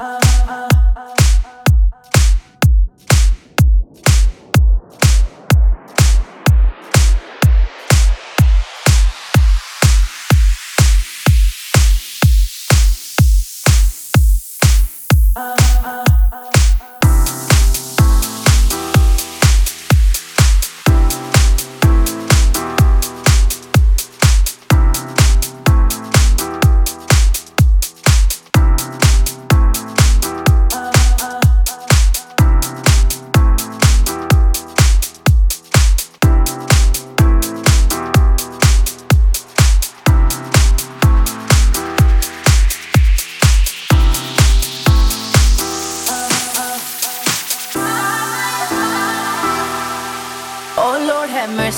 Oh, oh, oh.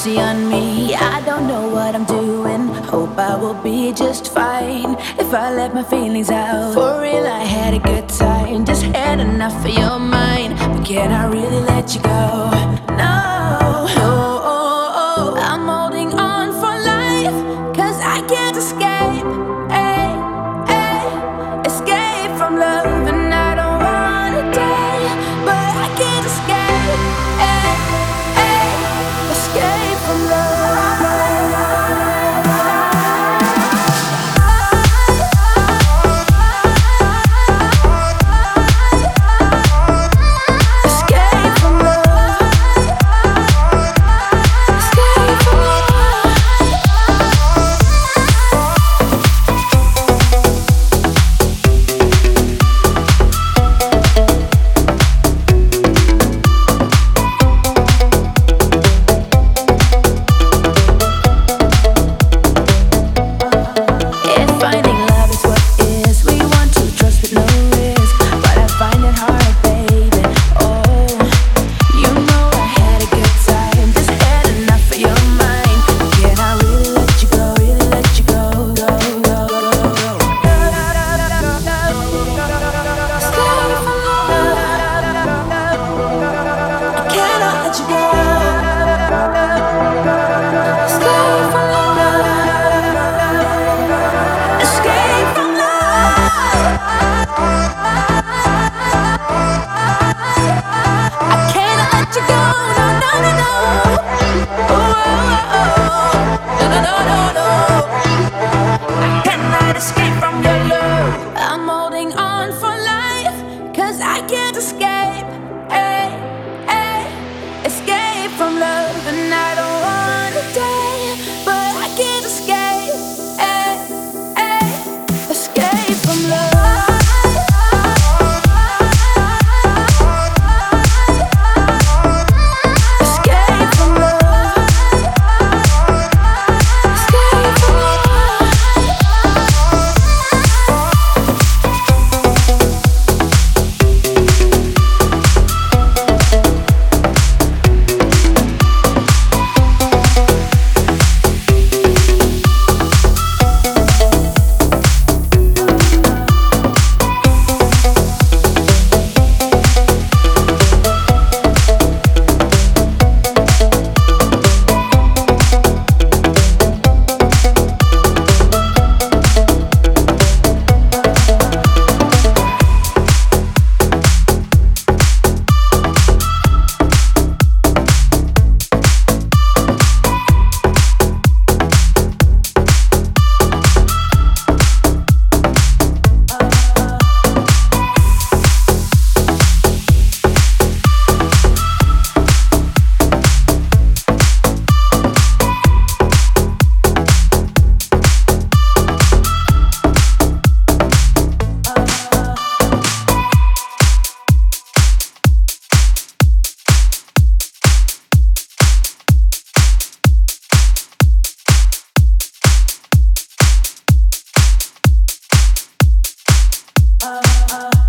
mercy on me. I don't know what I'm doing. Hope I will be just fine if I let my feelings out. For real, I had a good time. Just had enough of your mind. But can I really let you go? No. no. Ah oh.